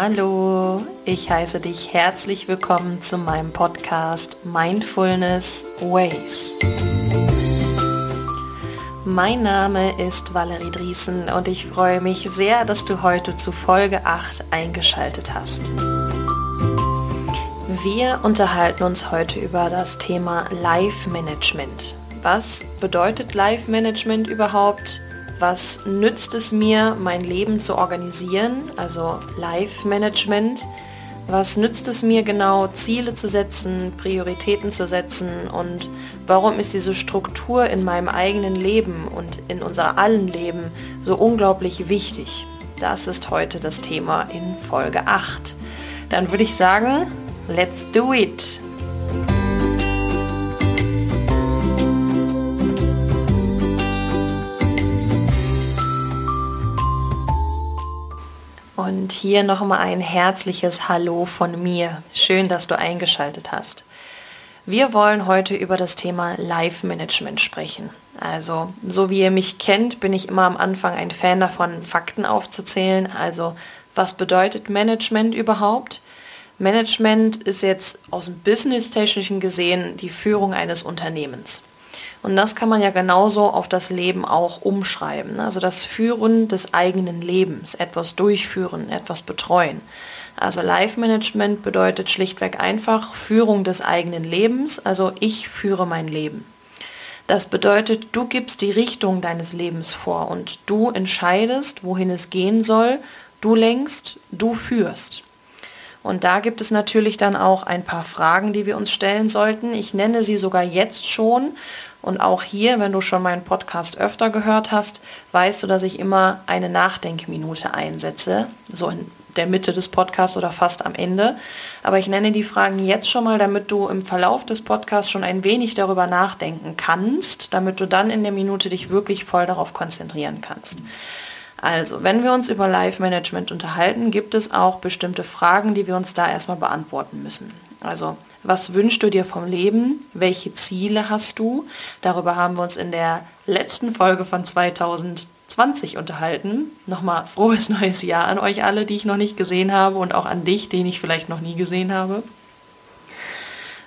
Hallo, ich heiße dich herzlich willkommen zu meinem Podcast Mindfulness Ways. Mein Name ist Valerie Driesen und ich freue mich sehr, dass du heute zu Folge 8 eingeschaltet hast. Wir unterhalten uns heute über das Thema Life Management. Was bedeutet Life Management überhaupt? Was nützt es mir, mein Leben zu organisieren, also Life Management? Was nützt es mir genau, Ziele zu setzen, Prioritäten zu setzen und warum ist diese Struktur in meinem eigenen Leben und in unser allen Leben so unglaublich wichtig? Das ist heute das Thema in Folge 8. Dann würde ich sagen, let's do it! Und hier nochmal ein herzliches Hallo von mir. Schön, dass du eingeschaltet hast. Wir wollen heute über das Thema Live-Management sprechen. Also, so wie ihr mich kennt, bin ich immer am Anfang ein Fan davon, Fakten aufzuzählen. Also, was bedeutet Management überhaupt? Management ist jetzt aus dem Business-Technischen gesehen die Führung eines Unternehmens. Und das kann man ja genauso auf das Leben auch umschreiben. Ne? Also das Führen des eigenen Lebens, etwas durchführen, etwas betreuen. Also Life Management bedeutet schlichtweg einfach Führung des eigenen Lebens, also ich führe mein Leben. Das bedeutet, du gibst die Richtung deines Lebens vor und du entscheidest, wohin es gehen soll, du lenkst, du führst. Und da gibt es natürlich dann auch ein paar Fragen, die wir uns stellen sollten. Ich nenne sie sogar jetzt schon und auch hier, wenn du schon meinen Podcast öfter gehört hast, weißt du, dass ich immer eine Nachdenkminute einsetze, so in der Mitte des Podcasts oder fast am Ende. Aber ich nenne die Fragen jetzt schon mal, damit du im Verlauf des Podcasts schon ein wenig darüber nachdenken kannst, damit du dann in der Minute dich wirklich voll darauf konzentrieren kannst. Also, wenn wir uns über Live-Management unterhalten, gibt es auch bestimmte Fragen, die wir uns da erstmal beantworten müssen. Also, was wünschst du dir vom Leben? Welche Ziele hast du? Darüber haben wir uns in der letzten Folge von 2020 unterhalten. Nochmal frohes neues Jahr an euch alle, die ich noch nicht gesehen habe und auch an dich, den ich vielleicht noch nie gesehen habe.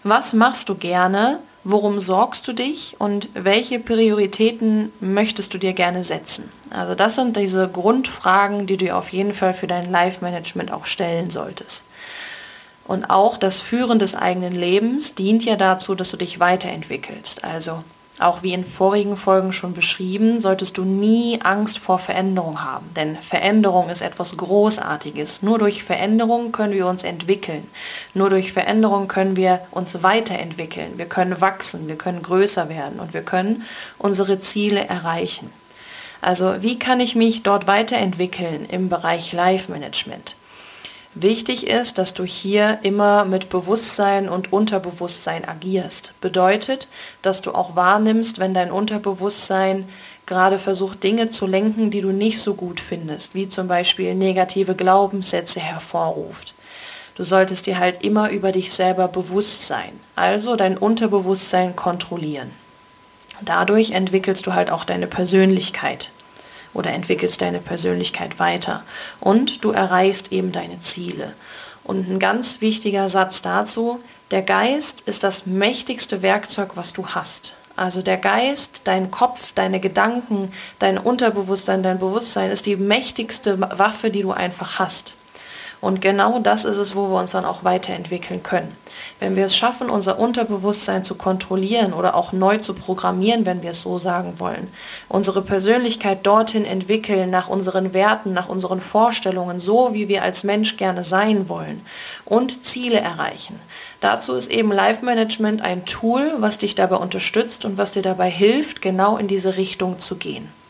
Was machst du gerne? Worum sorgst du dich und welche Prioritäten möchtest du dir gerne setzen? Also das sind diese Grundfragen, die du auf jeden Fall für dein Life-Management auch stellen solltest. Und auch das Führen des eigenen Lebens dient ja dazu, dass du dich weiterentwickelst. Also auch wie in vorigen Folgen schon beschrieben, solltest du nie Angst vor Veränderung haben. Denn Veränderung ist etwas Großartiges. Nur durch Veränderung können wir uns entwickeln. Nur durch Veränderung können wir uns weiterentwickeln. Wir können wachsen, wir können größer werden und wir können unsere Ziele erreichen. Also wie kann ich mich dort weiterentwickeln im Bereich Life Management? Wichtig ist, dass du hier immer mit Bewusstsein und Unterbewusstsein agierst. Bedeutet, dass du auch wahrnimmst, wenn dein Unterbewusstsein gerade versucht, Dinge zu lenken, die du nicht so gut findest, wie zum Beispiel negative Glaubenssätze hervorruft. Du solltest dir halt immer über dich selber bewusst sein, also dein Unterbewusstsein kontrollieren. Dadurch entwickelst du halt auch deine Persönlichkeit oder entwickelst deine Persönlichkeit weiter und du erreichst eben deine Ziele. Und ein ganz wichtiger Satz dazu, der Geist ist das mächtigste Werkzeug, was du hast. Also der Geist, dein Kopf, deine Gedanken, dein Unterbewusstsein, dein Bewusstsein ist die mächtigste Waffe, die du einfach hast. Und genau das ist es, wo wir uns dann auch weiterentwickeln können. Wenn wir es schaffen, unser Unterbewusstsein zu kontrollieren oder auch neu zu programmieren, wenn wir es so sagen wollen, unsere Persönlichkeit dorthin entwickeln, nach unseren Werten, nach unseren Vorstellungen, so wie wir als Mensch gerne sein wollen und Ziele erreichen. Dazu ist eben Life Management ein Tool, was dich dabei unterstützt und was dir dabei hilft, genau in diese Richtung zu gehen.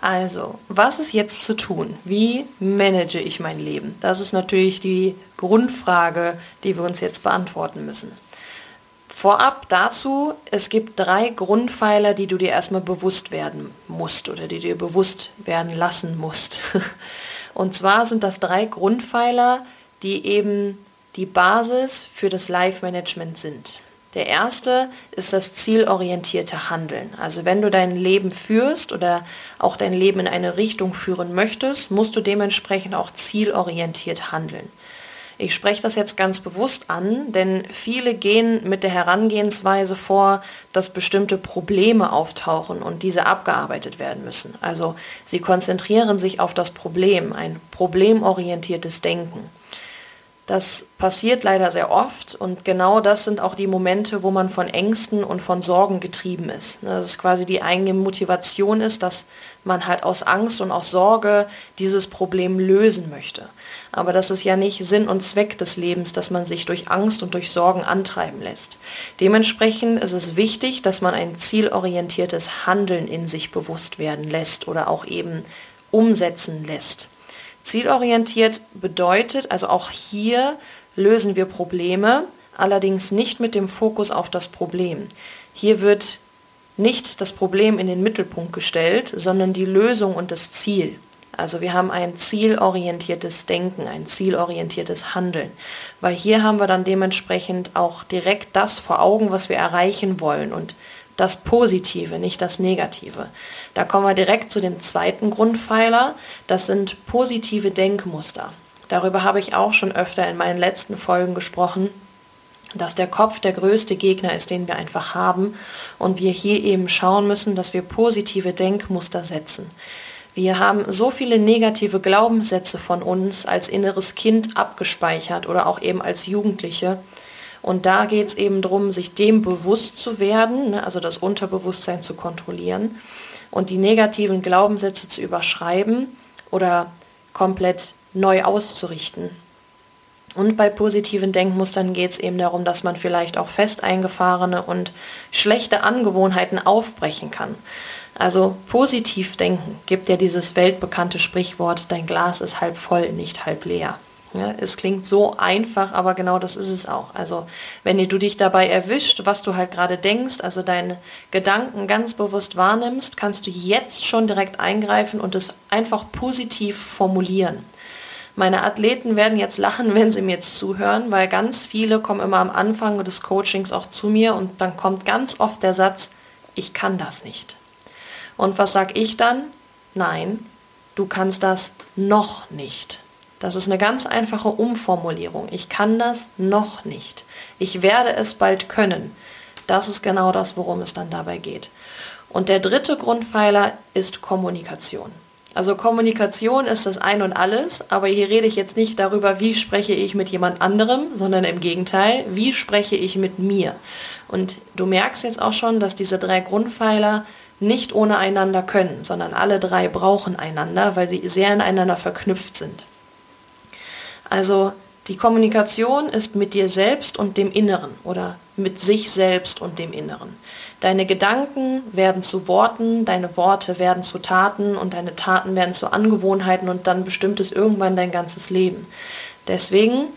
Also, was ist jetzt zu tun? Wie manage ich mein Leben? Das ist natürlich die Grundfrage, die wir uns jetzt beantworten müssen. Vorab dazu, es gibt drei Grundpfeiler, die du dir erstmal bewusst werden musst oder die dir bewusst werden lassen musst. Und zwar sind das drei Grundpfeiler, die eben die Basis für das Life-Management sind. Der erste ist das zielorientierte Handeln. Also wenn du dein Leben führst oder auch dein Leben in eine Richtung führen möchtest, musst du dementsprechend auch zielorientiert handeln. Ich spreche das jetzt ganz bewusst an, denn viele gehen mit der Herangehensweise vor, dass bestimmte Probleme auftauchen und diese abgearbeitet werden müssen. Also sie konzentrieren sich auf das Problem, ein problemorientiertes Denken. Das passiert leider sehr oft und genau das sind auch die Momente, wo man von Ängsten und von Sorgen getrieben ist. Ne, dass es quasi die eigene Motivation ist, dass man halt aus Angst und aus Sorge dieses Problem lösen möchte. Aber das ist ja nicht Sinn und Zweck des Lebens, dass man sich durch Angst und durch Sorgen antreiben lässt. Dementsprechend ist es wichtig, dass man ein zielorientiertes Handeln in sich bewusst werden lässt oder auch eben umsetzen lässt. Zielorientiert bedeutet, also auch hier lösen wir Probleme, allerdings nicht mit dem Fokus auf das Problem. Hier wird nicht das Problem in den Mittelpunkt gestellt, sondern die Lösung und das Ziel. Also wir haben ein zielorientiertes Denken, ein zielorientiertes Handeln, weil hier haben wir dann dementsprechend auch direkt das vor Augen, was wir erreichen wollen und das Positive, nicht das Negative. Da kommen wir direkt zu dem zweiten Grundpfeiler. Das sind positive Denkmuster. Darüber habe ich auch schon öfter in meinen letzten Folgen gesprochen, dass der Kopf der größte Gegner ist, den wir einfach haben und wir hier eben schauen müssen, dass wir positive Denkmuster setzen. Wir haben so viele negative Glaubenssätze von uns als inneres Kind abgespeichert oder auch eben als Jugendliche, und da geht es eben darum, sich dem bewusst zu werden, ne, also das Unterbewusstsein zu kontrollieren und die negativen Glaubenssätze zu überschreiben oder komplett neu auszurichten. Und bei positiven Denkmustern geht es eben darum, dass man vielleicht auch fest eingefahrene und schlechte Angewohnheiten aufbrechen kann. Also positiv denken gibt ja dieses weltbekannte Sprichwort, dein Glas ist halb voll, nicht halb leer. Ja, es klingt so einfach, aber genau das ist es auch. Also wenn du dich dabei erwischt, was du halt gerade denkst, also deine Gedanken ganz bewusst wahrnimmst, kannst du jetzt schon direkt eingreifen und es einfach positiv formulieren. Meine Athleten werden jetzt lachen, wenn sie mir jetzt zuhören, weil ganz viele kommen immer am Anfang des Coachings auch zu mir und dann kommt ganz oft der Satz, ich kann das nicht. Und was sag ich dann? Nein, du kannst das noch nicht. Das ist eine ganz einfache Umformulierung. Ich kann das noch nicht. Ich werde es bald können. Das ist genau das, worum es dann dabei geht. Und der dritte Grundpfeiler ist Kommunikation. Also Kommunikation ist das Ein und alles, aber hier rede ich jetzt nicht darüber, wie spreche ich mit jemand anderem, sondern im Gegenteil, wie spreche ich mit mir. Und du merkst jetzt auch schon, dass diese drei Grundpfeiler nicht ohne einander können, sondern alle drei brauchen einander, weil sie sehr ineinander verknüpft sind. Also die Kommunikation ist mit dir selbst und dem Inneren oder mit sich selbst und dem Inneren. Deine Gedanken werden zu Worten, deine Worte werden zu Taten und deine Taten werden zu Angewohnheiten und dann bestimmt es irgendwann dein ganzes Leben. Deswegen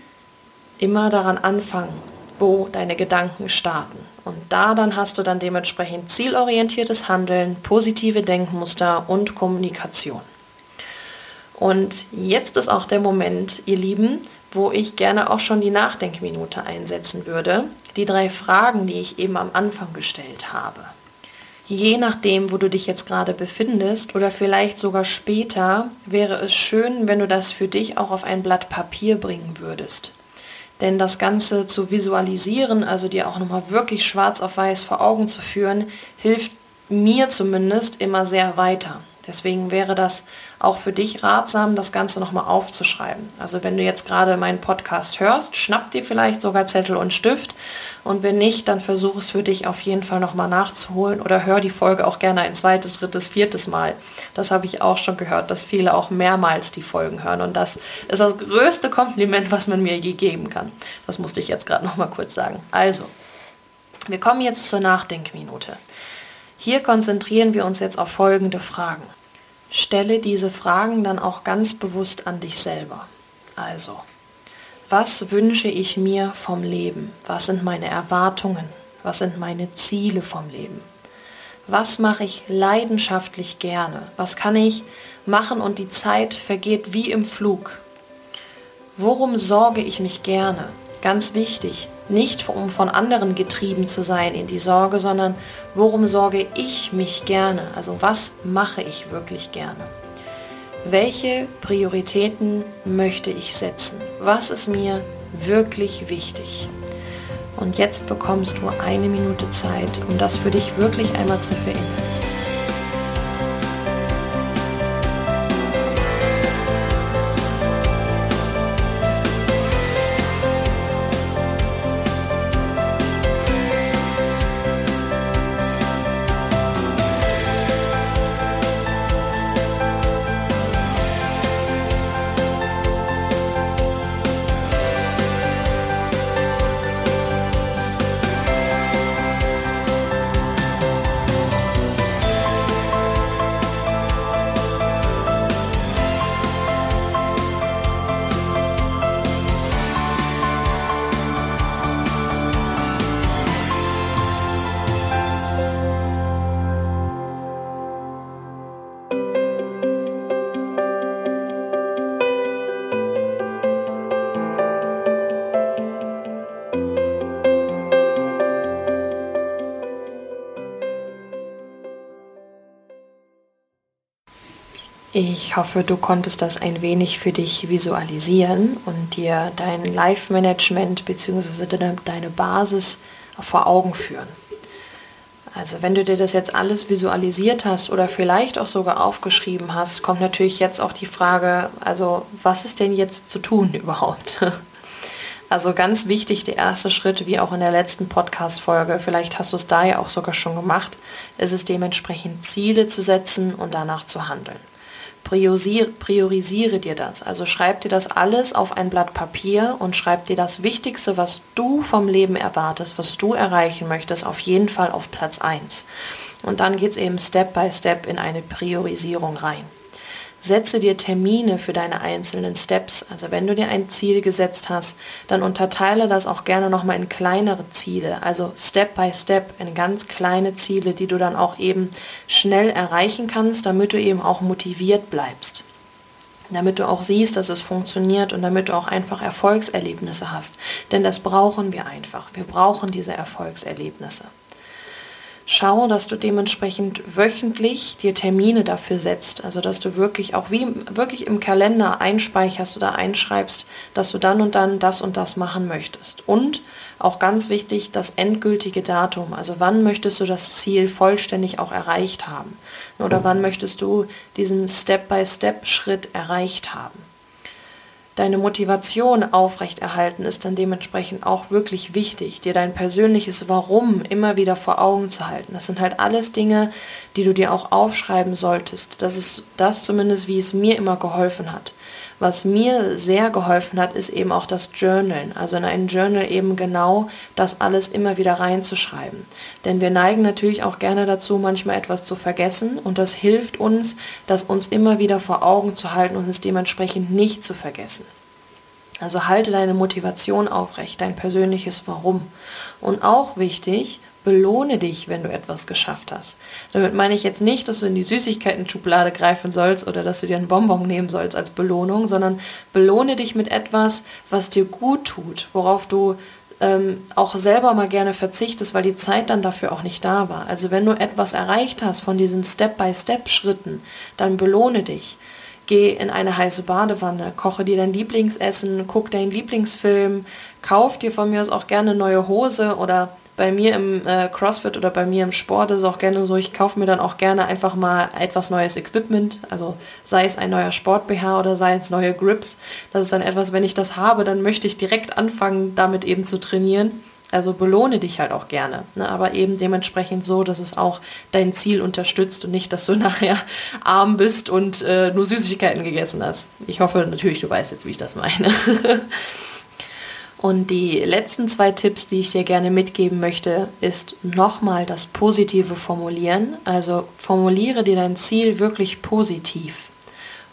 immer daran anfangen, wo deine Gedanken starten. Und da dann hast du dann dementsprechend zielorientiertes Handeln, positive Denkmuster und Kommunikation. Und jetzt ist auch der Moment, ihr Lieben, wo ich gerne auch schon die Nachdenkminute einsetzen würde. Die drei Fragen, die ich eben am Anfang gestellt habe. Je nachdem, wo du dich jetzt gerade befindest oder vielleicht sogar später, wäre es schön, wenn du das für dich auch auf ein Blatt Papier bringen würdest. Denn das Ganze zu visualisieren, also dir auch nochmal wirklich schwarz auf weiß vor Augen zu führen, hilft mir zumindest immer sehr weiter. Deswegen wäre das auch für dich ratsam, das Ganze nochmal aufzuschreiben. Also wenn du jetzt gerade meinen Podcast hörst, schnapp dir vielleicht sogar Zettel und Stift. Und wenn nicht, dann versuch es für dich auf jeden Fall nochmal nachzuholen oder hör die Folge auch gerne ein zweites, drittes, viertes Mal. Das habe ich auch schon gehört, dass viele auch mehrmals die Folgen hören. Und das ist das größte Kompliment, was man mir je geben kann. Das musste ich jetzt gerade nochmal kurz sagen. Also, wir kommen jetzt zur Nachdenkminute. Hier konzentrieren wir uns jetzt auf folgende Fragen. Stelle diese Fragen dann auch ganz bewusst an dich selber. Also, was wünsche ich mir vom Leben? Was sind meine Erwartungen? Was sind meine Ziele vom Leben? Was mache ich leidenschaftlich gerne? Was kann ich machen und die Zeit vergeht wie im Flug? Worum sorge ich mich gerne? Ganz wichtig, Nicht um von anderen getrieben zu sein in die Sorge, sondern worum sorge ich mich gerne? Also was mache ich wirklich gerne? Welche Prioritäten möchte ich setzen? Was ist mir wirklich wichtig? Und jetzt bekommst du eine Minute Zeit, um das für dich wirklich einmal zu verinnerlichen. Ich hoffe, du konntest das ein wenig für dich visualisieren und dir dein Live-Management bzw. deine Basis vor Augen führen. Also wenn du dir das jetzt alles visualisiert hast oder vielleicht auch sogar aufgeschrieben hast, kommt natürlich jetzt auch die Frage, also was ist denn jetzt zu tun überhaupt? Also ganz wichtig, der erste Schritt, wie auch in der letzten Podcast-Folge, vielleicht hast du es da ja auch sogar schon gemacht, ist es dementsprechend Ziele zu setzen und danach zu handeln priorisiere, priorisiere dir das. Also schreib dir das alles auf ein Blatt Papier und schreib dir das Wichtigste, was du vom Leben erwartest, was du erreichen möchtest, auf jeden Fall auf Platz 1. Und dann geht es eben Step by Step in eine Priorisierung rein. Setze dir Termine für deine einzelnen Steps. Also wenn du dir ein Ziel gesetzt hast, dann unterteile das auch gerne nochmal in kleinere Ziele. Also Step by Step in ganz kleine Ziele, die du dann auch eben schnell erreichen kannst, damit du eben auch motiviert bleibst. Damit du auch siehst, dass es funktioniert und damit du auch einfach Erfolgserlebnisse hast. Denn das brauchen wir einfach. Wir brauchen diese Erfolgserlebnisse. Schau, dass du dementsprechend wöchentlich dir Termine dafür setzt. Also dass du wirklich auch wie wirklich im Kalender einspeicherst oder einschreibst, dass du dann und dann das und das machen möchtest. Und auch ganz wichtig, das endgültige Datum. Also wann möchtest du das Ziel vollständig auch erreicht haben? Oder wann möchtest du diesen Step-by-Step-Schritt erreicht haben? Deine Motivation aufrechterhalten ist dann dementsprechend auch wirklich wichtig, dir dein persönliches Warum immer wieder vor Augen zu halten. Das sind halt alles Dinge, die du dir auch aufschreiben solltest. Das ist das zumindest, wie es mir immer geholfen hat. Was mir sehr geholfen hat, ist eben auch das Journalen. Also in ein Journal eben genau das alles immer wieder reinzuschreiben. Denn wir neigen natürlich auch gerne dazu, manchmal etwas zu vergessen und das hilft uns, das uns immer wieder vor Augen zu halten und es dementsprechend nicht zu vergessen. Also halte deine Motivation aufrecht, dein persönliches Warum. Und auch wichtig, belohne dich, wenn du etwas geschafft hast. Damit meine ich jetzt nicht, dass du in die Süßigkeiten-Schublade greifen sollst oder dass du dir einen Bonbon nehmen sollst als Belohnung, sondern belohne dich mit etwas, was dir gut tut, worauf du ähm, auch selber mal gerne verzichtest, weil die Zeit dann dafür auch nicht da war. Also wenn du etwas erreicht hast von diesen Step-by-Step-Schritten, dann belohne dich. Geh in eine heiße Badewanne, koche dir dein Lieblingsessen, guck deinen Lieblingsfilm, kauf dir von mir aus auch gerne neue Hose oder bei mir im äh, CrossFit oder bei mir im Sport ist es auch gerne so, ich kaufe mir dann auch gerne einfach mal etwas neues Equipment, also sei es ein neuer Sport-BH oder sei es neue Grips. Das ist dann etwas, wenn ich das habe, dann möchte ich direkt anfangen, damit eben zu trainieren. Also belohne dich halt auch gerne, ne? aber eben dementsprechend so, dass es auch dein Ziel unterstützt und nicht, dass du nachher arm bist und äh, nur Süßigkeiten gegessen hast. Ich hoffe natürlich, du weißt jetzt, wie ich das meine. Und die letzten zwei Tipps, die ich dir gerne mitgeben möchte, ist nochmal das positive Formulieren. Also formuliere dir dein Ziel wirklich positiv.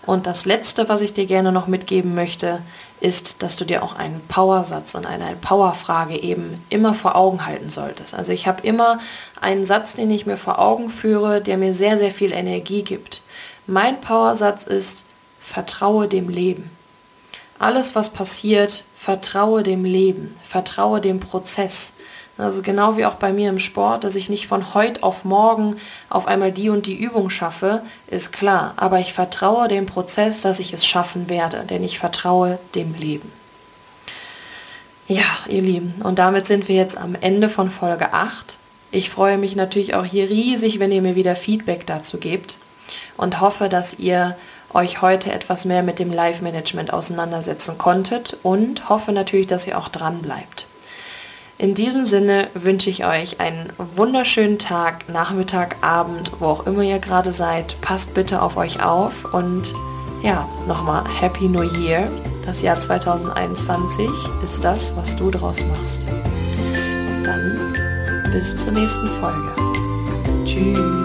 Und das letzte, was ich dir gerne noch mitgeben möchte, ist, dass du dir auch einen Powersatz und eine Powerfrage eben immer vor Augen halten solltest. Also ich habe immer einen Satz, den ich mir vor Augen führe, der mir sehr, sehr viel Energie gibt. Mein Powersatz ist, vertraue dem Leben. Alles, was passiert, vertraue dem Leben, vertraue dem Prozess. Also genau wie auch bei mir im Sport, dass ich nicht von heute auf morgen auf einmal die und die Übung schaffe, ist klar. Aber ich vertraue dem Prozess, dass ich es schaffen werde, denn ich vertraue dem Leben. Ja, ihr Lieben, und damit sind wir jetzt am Ende von Folge 8. Ich freue mich natürlich auch hier riesig, wenn ihr mir wieder Feedback dazu gebt und hoffe, dass ihr euch heute etwas mehr mit dem Live-Management auseinandersetzen konntet und hoffe natürlich, dass ihr auch dran bleibt. In diesem Sinne wünsche ich euch einen wunderschönen Tag, Nachmittag, Abend, wo auch immer ihr gerade seid. Passt bitte auf euch auf und ja, nochmal Happy New Year. Das Jahr 2021 ist das, was du draus machst. Dann bis zur nächsten Folge. Tschüss.